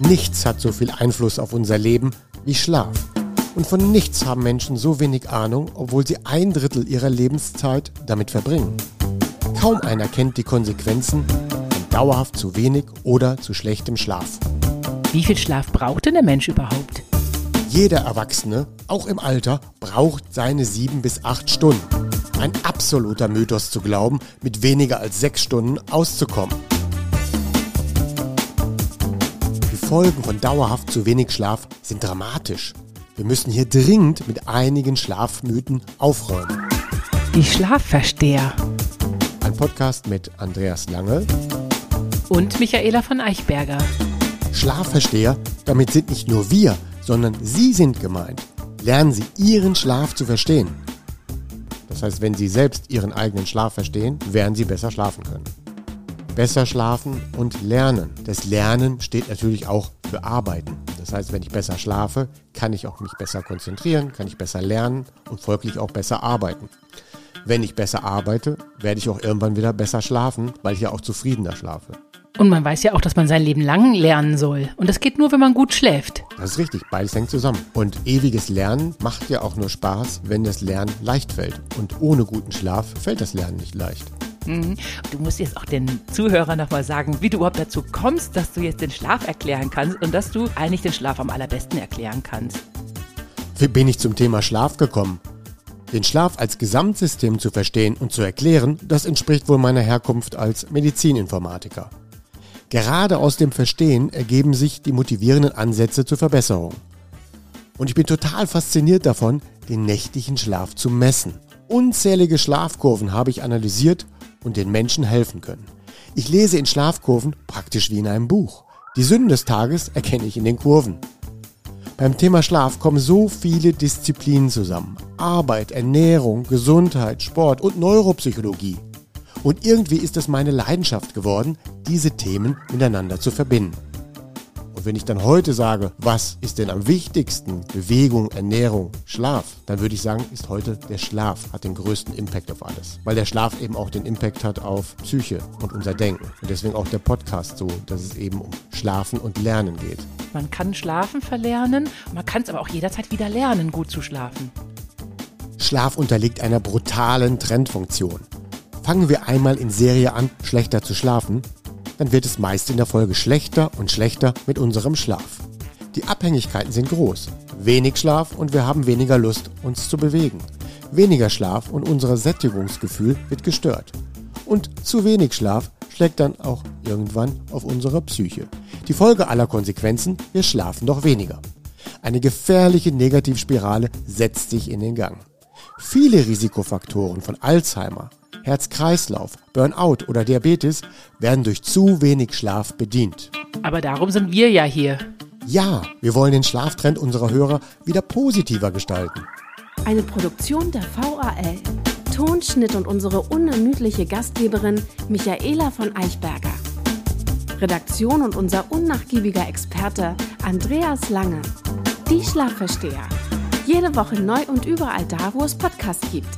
Nichts hat so viel Einfluss auf unser Leben wie Schlaf. Und von nichts haben Menschen so wenig Ahnung, obwohl sie ein Drittel ihrer Lebenszeit damit verbringen. Kaum einer kennt die Konsequenzen von dauerhaft zu wenig oder zu schlechtem Schlaf. Wie viel Schlaf braucht denn der Mensch überhaupt? Jeder Erwachsene, auch im Alter, braucht seine sieben bis acht Stunden. Ein absoluter Mythos zu glauben, mit weniger als sechs Stunden auszukommen. Folgen von dauerhaft zu wenig Schlaf sind dramatisch. Wir müssen hier dringend mit einigen Schlafmythen aufräumen. Die Schlafversteher. Ein Podcast mit Andreas Lange und Michaela von Eichberger. Schlafversteher, damit sind nicht nur wir, sondern Sie sind gemeint. Lernen Sie Ihren Schlaf zu verstehen. Das heißt, wenn Sie selbst Ihren eigenen Schlaf verstehen, werden Sie besser schlafen können. Besser schlafen und lernen. Das Lernen steht natürlich auch für Arbeiten. Das heißt, wenn ich besser schlafe, kann ich auch mich besser konzentrieren, kann ich besser lernen und folglich auch besser arbeiten. Wenn ich besser arbeite, werde ich auch irgendwann wieder besser schlafen, weil ich ja auch zufriedener schlafe. Und man weiß ja auch, dass man sein Leben lang lernen soll. Und das geht nur, wenn man gut schläft. Das ist richtig, beides hängt zusammen. Und ewiges Lernen macht ja auch nur Spaß, wenn das Lernen leicht fällt. Und ohne guten Schlaf fällt das Lernen nicht leicht. Mhm. Du musst jetzt auch den Zuhörern nochmal sagen, wie du überhaupt dazu kommst, dass du jetzt den Schlaf erklären kannst und dass du eigentlich den Schlaf am allerbesten erklären kannst. Wie bin ich zum Thema Schlaf gekommen? Den Schlaf als Gesamtsystem zu verstehen und zu erklären, das entspricht wohl meiner Herkunft als Medizininformatiker. Gerade aus dem Verstehen ergeben sich die motivierenden Ansätze zur Verbesserung. Und ich bin total fasziniert davon, den nächtlichen Schlaf zu messen. Unzählige Schlafkurven habe ich analysiert und den Menschen helfen können. Ich lese in Schlafkurven praktisch wie in einem Buch. Die Sünden des Tages erkenne ich in den Kurven. Beim Thema Schlaf kommen so viele Disziplinen zusammen. Arbeit, Ernährung, Gesundheit, Sport und Neuropsychologie. Und irgendwie ist es meine Leidenschaft geworden, diese Themen miteinander zu verbinden. Und wenn ich dann heute sage, was ist denn am wichtigsten? Bewegung, Ernährung, Schlaf, dann würde ich sagen, ist heute der Schlaf hat den größten Impact auf alles. Weil der Schlaf eben auch den Impact hat auf Psyche und unser Denken. Und deswegen auch der Podcast so, dass es eben um Schlafen und Lernen geht. Man kann Schlafen verlernen, man kann es aber auch jederzeit wieder lernen, gut zu schlafen. Schlaf unterliegt einer brutalen Trendfunktion. Fangen wir einmal in Serie an, schlechter zu schlafen, dann wird es meist in der Folge schlechter und schlechter mit unserem Schlaf. Die Abhängigkeiten sind groß. Wenig Schlaf und wir haben weniger Lust, uns zu bewegen. Weniger Schlaf und unser Sättigungsgefühl wird gestört. Und zu wenig Schlaf schlägt dann auch irgendwann auf unsere Psyche. Die Folge aller Konsequenzen, wir schlafen doch weniger. Eine gefährliche Negativspirale setzt sich in den Gang. Viele Risikofaktoren von Alzheimer, Herz-Kreislauf, Burnout oder Diabetes werden durch zu wenig Schlaf bedient. Aber darum sind wir ja hier. Ja, wir wollen den Schlaftrend unserer Hörer wieder positiver gestalten. Eine Produktion der VAL. Tonschnitt und unsere unermüdliche Gastgeberin Michaela von Eichberger. Redaktion und unser unnachgiebiger Experte Andreas Lange. Die Schlafversteher. Jede Woche neu und überall da, wo es Podcasts gibt.